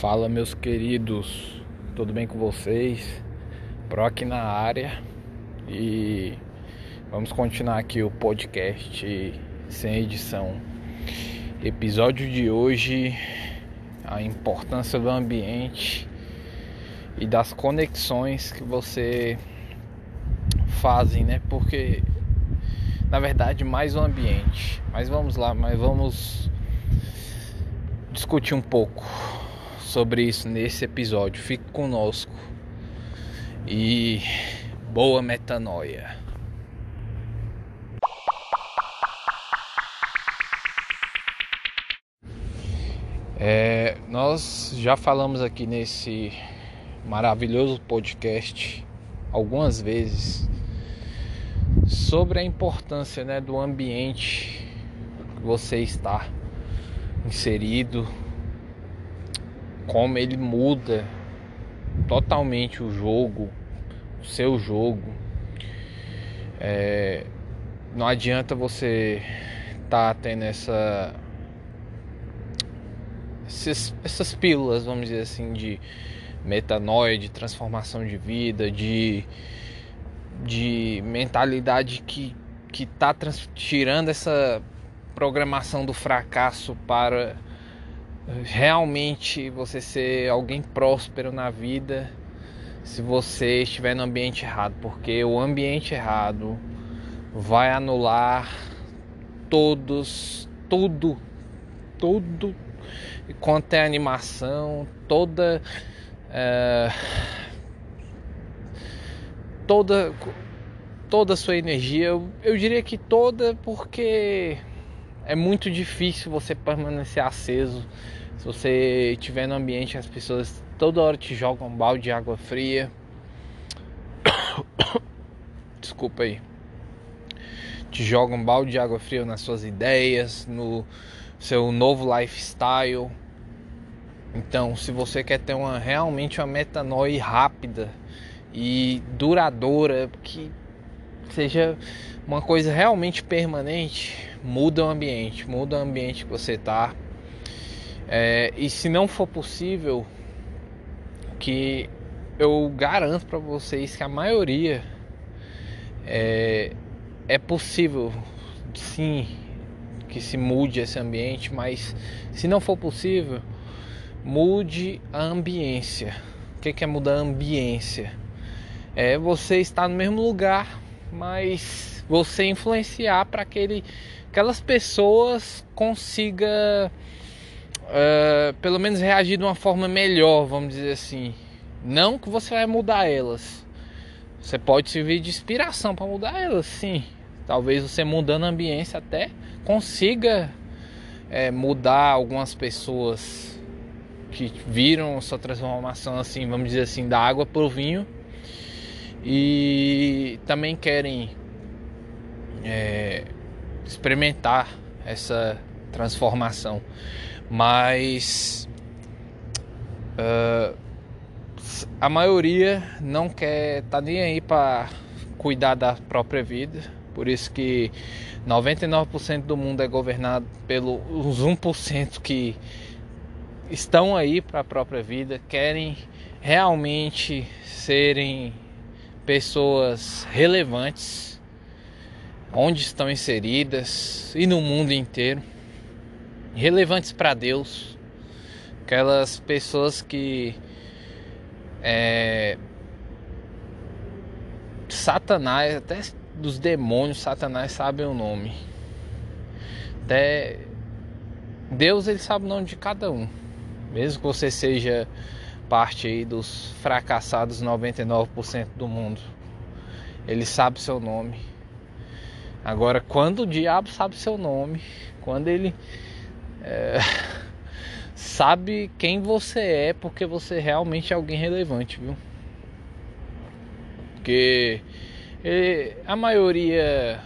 Fala meus queridos, tudo bem com vocês? Pro aqui na área e vamos continuar aqui o podcast sem edição. Episódio de hoje a importância do ambiente e das conexões que você fazem, né? Porque na verdade mais o ambiente. Mas vamos lá, mas vamos discutir um pouco sobre isso nesse episódio. Fique conosco e boa metanoia. É, nós já falamos aqui nesse maravilhoso podcast algumas vezes sobre a importância né, do ambiente que você está inserido como ele muda totalmente o jogo, o seu jogo. É, não adianta você estar tá tendo essa essas, essas pílulas, vamos dizer assim, de metanoia, de transformação de vida, de, de mentalidade que, que tá trans, tirando essa programação do fracasso para realmente você ser alguém próspero na vida se você estiver no ambiente errado, porque o ambiente errado vai anular todos, tudo, tudo quanto é animação, toda é, toda toda a sua energia, eu, eu diria que toda porque é muito difícil você permanecer aceso se você estiver no ambiente as pessoas toda hora te jogam um balde de água fria. Desculpa aí. Te jogam um balde de água fria nas suas ideias, no seu novo lifestyle. Então, se você quer ter uma realmente uma metanoia rápida e duradoura, que seja uma coisa realmente permanente, muda o ambiente, muda o ambiente que você está é, e se não for possível, que eu garanto para vocês que a maioria é, é possível, sim, que se mude esse ambiente, mas se não for possível, mude a ambiência. O que é mudar a ambiência? É você estar no mesmo lugar, mas você influenciar para aquele aquelas pessoas consiga uh, pelo menos reagir de uma forma melhor, vamos dizer assim. Não que você vai mudar elas. Você pode servir de inspiração para mudar elas, sim. Talvez você mudando a ambiência até consiga é, mudar algumas pessoas que viram sua transformação assim, vamos dizer assim, da água para o vinho e também querem é, experimentar essa transformação. Mas uh, a maioria não quer tá nem aí para cuidar da própria vida. Por isso que 99% do mundo é governado pelos 1% que estão aí para a própria vida, querem realmente serem pessoas relevantes onde estão inseridas e no mundo inteiro relevantes para Deus, aquelas pessoas que é, Satanás, até dos demônios, Satanás sabe o nome. Até Deus ele sabe o nome de cada um. Mesmo que você seja parte aí dos fracassados 99% do mundo. Ele sabe seu nome. Agora, quando o diabo sabe seu nome, quando ele é, sabe quem você é porque você realmente é alguém relevante, viu? Porque a maioria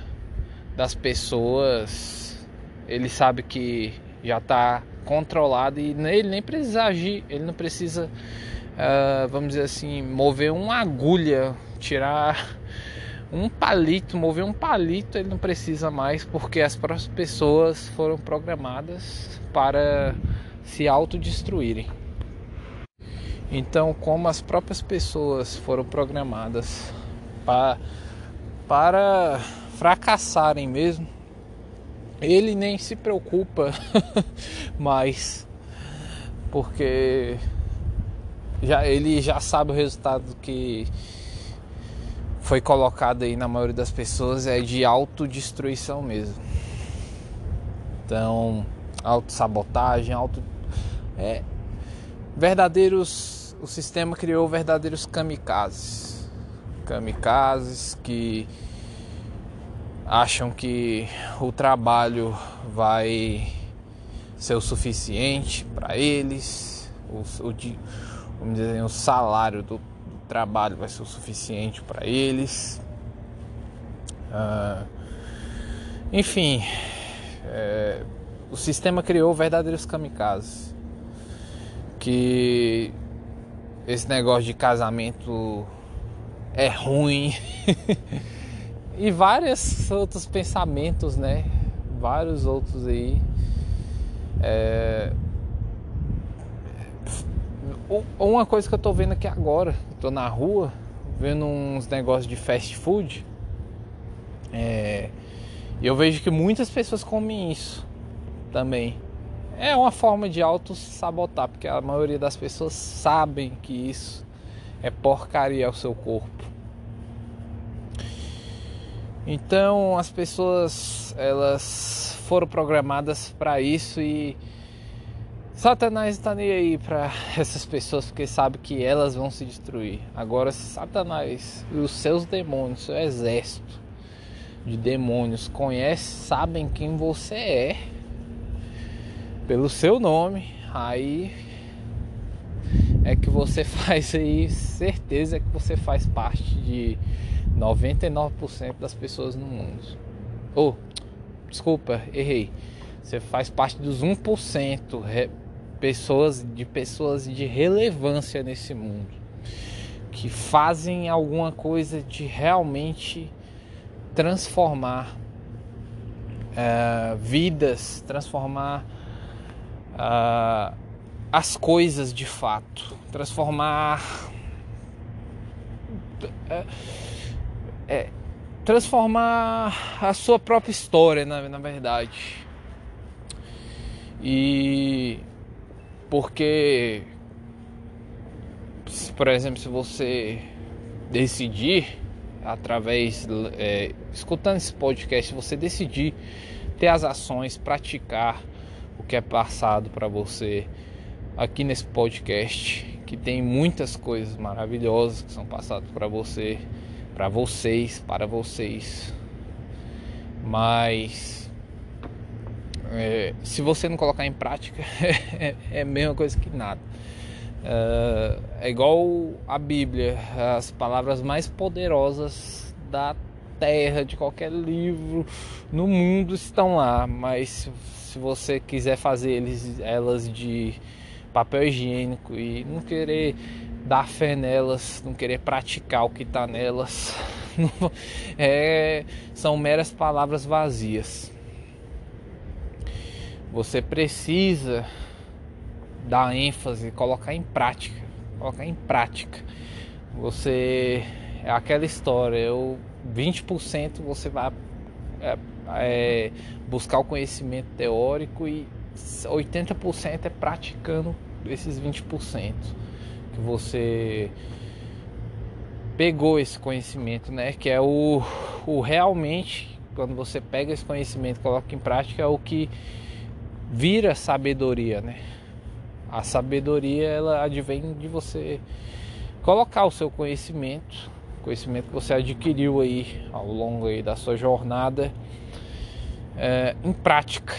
das pessoas ele sabe que já está controlado e ele nem precisa agir, ele não precisa, uh, vamos dizer assim, mover uma agulha, tirar um palito, mover um palito ele não precisa mais porque as próprias pessoas foram programadas para se autodestruírem. Então, como as próprias pessoas foram programadas para, para fracassarem mesmo, ele nem se preocupa mais, porque já, ele já sabe o resultado que foi colocado aí na maioria das pessoas é de autodestruição mesmo. Então, autossabotagem, auto é verdadeiros o sistema criou verdadeiros kamikazes. Kamikazes que acham que o trabalho vai ser o suficiente para eles, o, o, vamos dizer, o salário do, do trabalho vai ser o suficiente para eles. Uh, enfim, é, o sistema criou verdadeiros kamikazes que esse negócio de casamento é ruim e vários outros pensamentos, né? Vários outros aí. É... Uma coisa que eu tô vendo aqui agora, tô na rua, vendo uns negócios de fast food. É... Eu vejo que muitas pessoas comem isso também é uma forma de auto-sabotar, porque a maioria das pessoas sabem que isso é porcaria ao seu corpo. Então as pessoas elas foram programadas para isso e Satanás está nem aí para essas pessoas porque sabe que elas vão se destruir. Agora Satanás e os seus demônios, seu exército de demônios conhecem, sabem quem você é, pelo seu nome, aí é que você faz aí, certeza que você faz parte de 99% das pessoas no mundo. Oh, desculpa, errei. Você faz parte dos 1% re, pessoas de pessoas de relevância nesse mundo que fazem alguma coisa de realmente transformar uh, vidas, transformar uh, as coisas de fato, transformar. É, é, transformar a sua própria história, na, na verdade. E porque, por exemplo, se você decidir através, é, escutando esse podcast, você decidir ter as ações, praticar o que é passado para você aqui nesse podcast, que tem muitas coisas maravilhosas que são passadas para você, para vocês, para vocês. Mas é, se você não colocar em prática, é, é a mesma coisa que nada. É, é igual a Bíblia, as palavras mais poderosas da terra, de qualquer livro no mundo estão lá, mas se você quiser fazer eles, elas de papel higiênico e não querer dar fé nelas, não querer praticar o que está nelas, é, são meras palavras vazias. Você precisa dar ênfase, colocar em prática, colocar em prática. Você é aquela história, eu 20% você vai é, é, buscar o conhecimento teórico e 80% é praticando esses 20% que você pegou esse conhecimento, né? Que é o, o realmente quando você pega esse conhecimento e coloca em prática é o que vira sabedoria, né? A sabedoria ela advém de você colocar o seu conhecimento, conhecimento que você adquiriu aí ao longo aí da sua jornada é, em prática,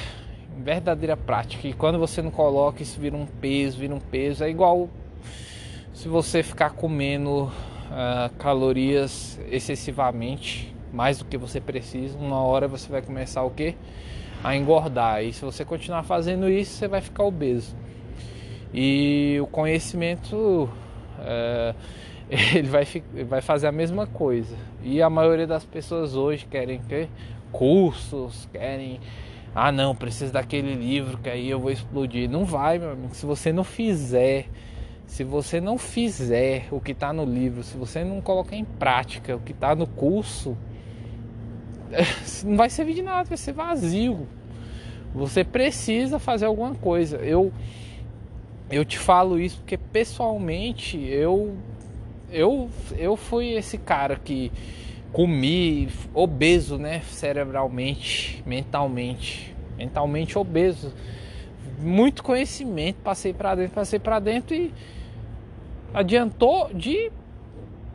em verdadeira prática. E quando você não coloca, isso vira um peso, vira um peso. É igual se você ficar comendo uh, calorias excessivamente, mais do que você precisa, uma hora você vai começar o que? A engordar. E se você continuar fazendo isso, você vai ficar obeso. E o conhecimento uh, ele vai, vai fazer a mesma coisa. E a maioria das pessoas hoje querem que cursos, querem. Ah, não, preciso daquele livro que aí eu vou explodir. Não vai, meu amigo. Se você não fizer se você não fizer o que está no livro, se você não colocar em prática o que está no curso, não vai servir de nada, vai ser vazio. Você precisa fazer alguma coisa. Eu eu te falo isso porque pessoalmente eu eu eu fui esse cara que comi obeso, né, cerebralmente, mentalmente, mentalmente obeso. Muito conhecimento, passei para dentro, passei para dentro e adiantou de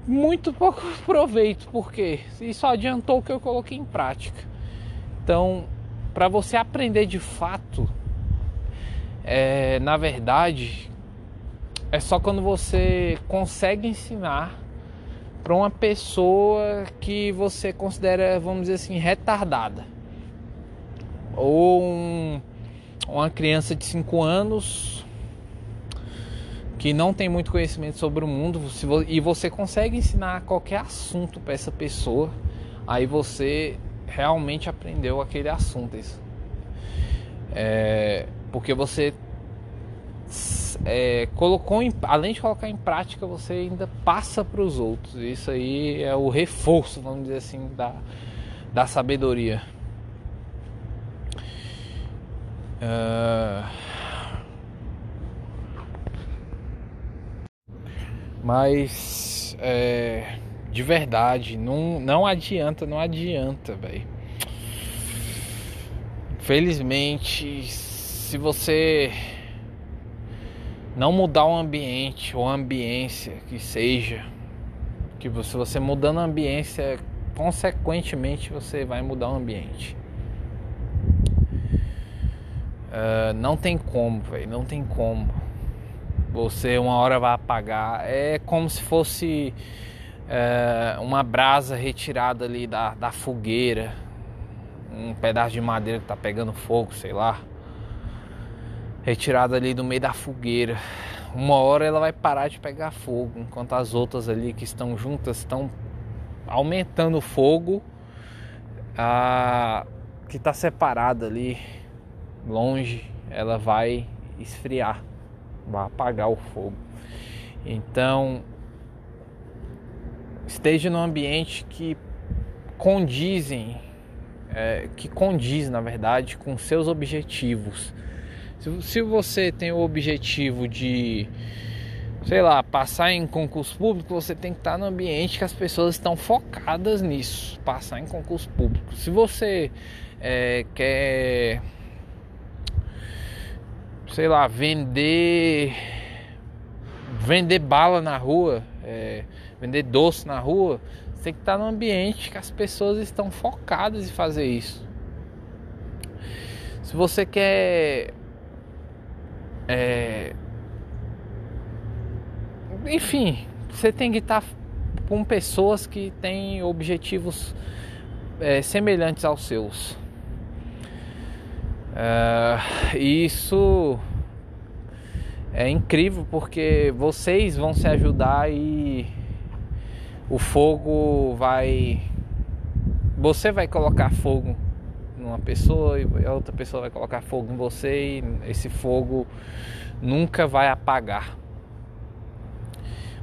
muito pouco proveito, porque isso adiantou o que eu coloquei em prática. Então, para você aprender de fato, é, na verdade, é só quando você consegue ensinar para uma pessoa que você considera, vamos dizer assim, retardada. Ou um, uma criança de 5 anos que não tem muito conhecimento sobre o mundo e você consegue ensinar qualquer assunto para essa pessoa, aí você realmente aprendeu aquele assunto. Isso. É, porque você é, colocou em, além de colocar em prática, você ainda passa para os outros. Isso aí é o reforço, vamos dizer assim, da, da sabedoria. Uh... Mas é, de verdade, não, não adianta, não adianta, velho. Felizmente, se você não mudar o ambiente ou a ambiência que seja, que se você mudando a ambiência, consequentemente você vai mudar o ambiente. Uh, não tem como, velho, não tem como. Você uma hora vai apagar. É como se fosse uh, uma brasa retirada ali da, da fogueira, um pedaço de madeira que tá pegando fogo, sei lá retirada ali do meio da fogueira. Uma hora ela vai parar de pegar fogo, enquanto as outras ali que estão juntas estão aumentando o fogo. A que está separada ali, longe, ela vai esfriar, vai apagar o fogo. Então, esteja num ambiente que condizem, é, que condiz na verdade com seus objetivos se, se você tem o objetivo de, sei lá, passar em concurso público, você tem que estar no ambiente que as pessoas estão focadas nisso, passar em concurso público. Se você é, quer, sei lá, vender, vender bala na rua, é, vender doce na rua, você tem que estar no ambiente que as pessoas estão focadas em fazer isso. Se você quer é... Enfim, você tem que estar com pessoas que têm objetivos é, semelhantes aos seus. É, isso é incrível porque vocês vão se ajudar e o fogo vai. Você vai colocar fogo numa pessoa e a outra pessoa vai colocar fogo em você e esse fogo nunca vai apagar.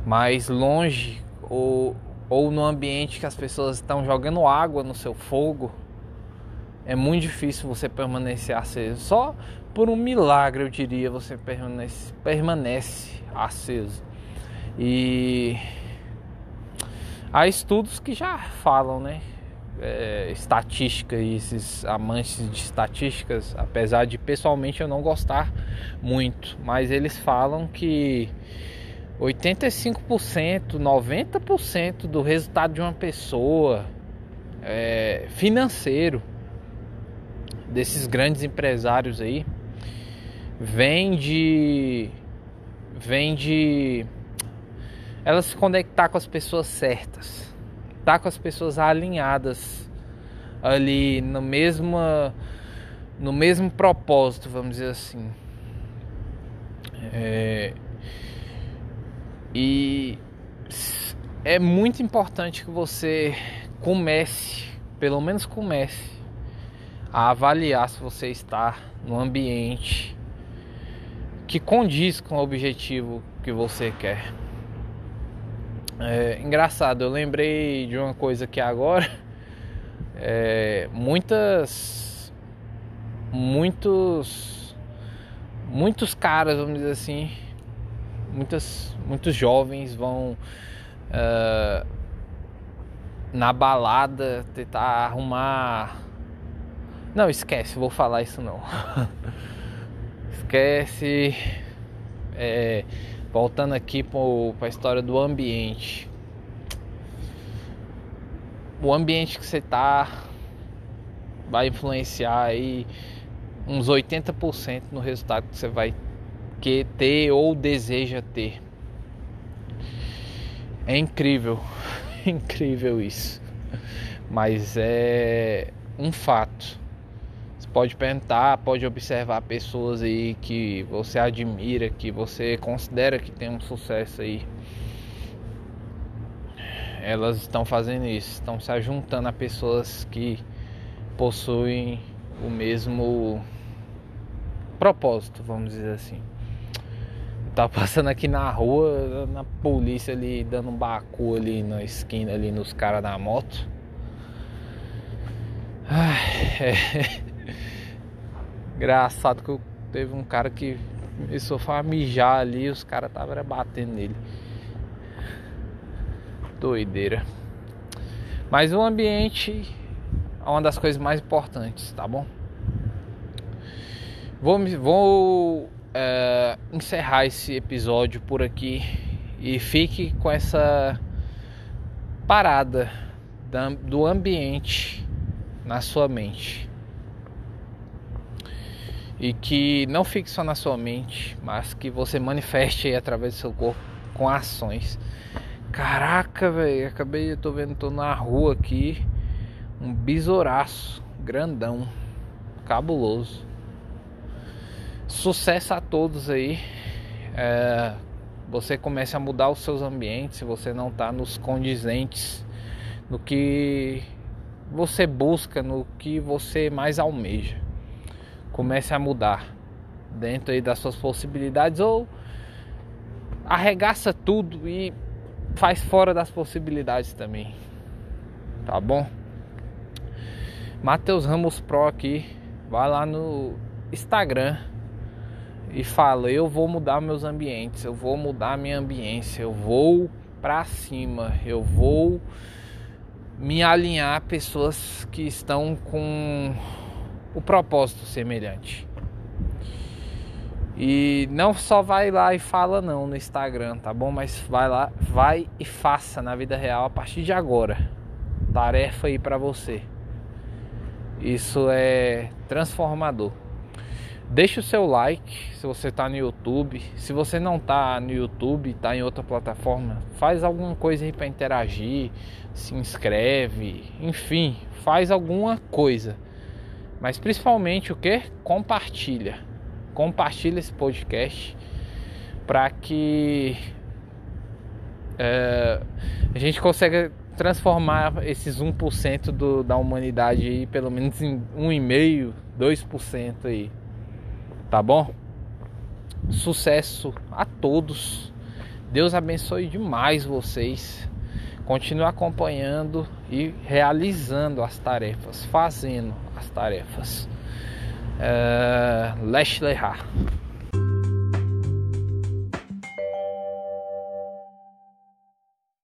Mas longe ou, ou no ambiente que as pessoas estão jogando água no seu fogo, é muito difícil você permanecer aceso. Só por um milagre, eu diria, você permanece, permanece aceso. E há estudos que já falam, né? é, estatística e esses amantes de estatísticas, apesar de pessoalmente eu não gostar muito, mas eles falam que 85%, 90% do resultado de uma pessoa é, financeiro desses grandes empresários aí vem de vem de ela se conectar com as pessoas certas estar com as pessoas alinhadas ali no mesmo no mesmo propósito, vamos dizer assim. É, e é muito importante que você comece, pelo menos comece, a avaliar se você está no ambiente que condiz com o objetivo que você quer. É, engraçado, eu lembrei de uma coisa que agora é, muitas muitos muitos caras, vamos dizer assim, muitas, muitos jovens vão uh, na balada tentar arrumar. Não, esquece, vou falar isso não. esquece. É, voltando aqui para a história do ambiente. O ambiente que você tá vai influenciar aí uns 80% no resultado que você vai que ter ou deseja ter. É incrível, incrível isso. Mas é um fato. Pode perguntar, pode observar pessoas aí que você admira, que você considera que tem um sucesso aí. Elas estão fazendo isso, estão se juntando a pessoas que possuem o mesmo propósito, vamos dizer assim. Tava passando aqui na rua, na polícia ali, dando um bacu ali na esquina, ali nos caras da moto. Ai, é. Engraçado que eu, teve um cara que começou a mijar ali os caras estavam batendo nele. Doideira. Mas o ambiente é uma das coisas mais importantes, tá bom? Vou, vou é, encerrar esse episódio por aqui e fique com essa parada do ambiente na sua mente. E que não fique só na sua mente, mas que você manifeste através do seu corpo com ações. Caraca, velho, acabei, eu tô vendo, tô na rua aqui, um besouraço, grandão, cabuloso. Sucesso a todos aí. É, você comece a mudar os seus ambientes se você não está nos condizentes no que você busca, no que você mais almeja. Comece a mudar dentro aí das suas possibilidades ou arregaça tudo e faz fora das possibilidades também. Tá bom? Matheus Ramos Pro aqui. Vai lá no Instagram e fala: Eu vou mudar meus ambientes, eu vou mudar minha ambiência, eu vou para cima, eu vou me alinhar a pessoas que estão com o propósito semelhante. E não só vai lá e fala não no Instagram, tá bom? Mas vai lá, vai e faça na vida real a partir de agora. Tarefa aí para você. Isso é transformador. Deixe o seu like se você está no YouTube. Se você não está no YouTube, está em outra plataforma, faz alguma coisa aí para interagir, se inscreve, enfim, faz alguma coisa. Mas principalmente o que? Compartilha. Compartilha esse podcast para que é, a gente consiga transformar esses 1% do, da humanidade aí, pelo menos em 1,5%, 2% aí tá bom? Sucesso a todos. Deus abençoe demais vocês. Continue acompanhando e realizando as tarefas, fazendo as tarefas. Uh, Leslie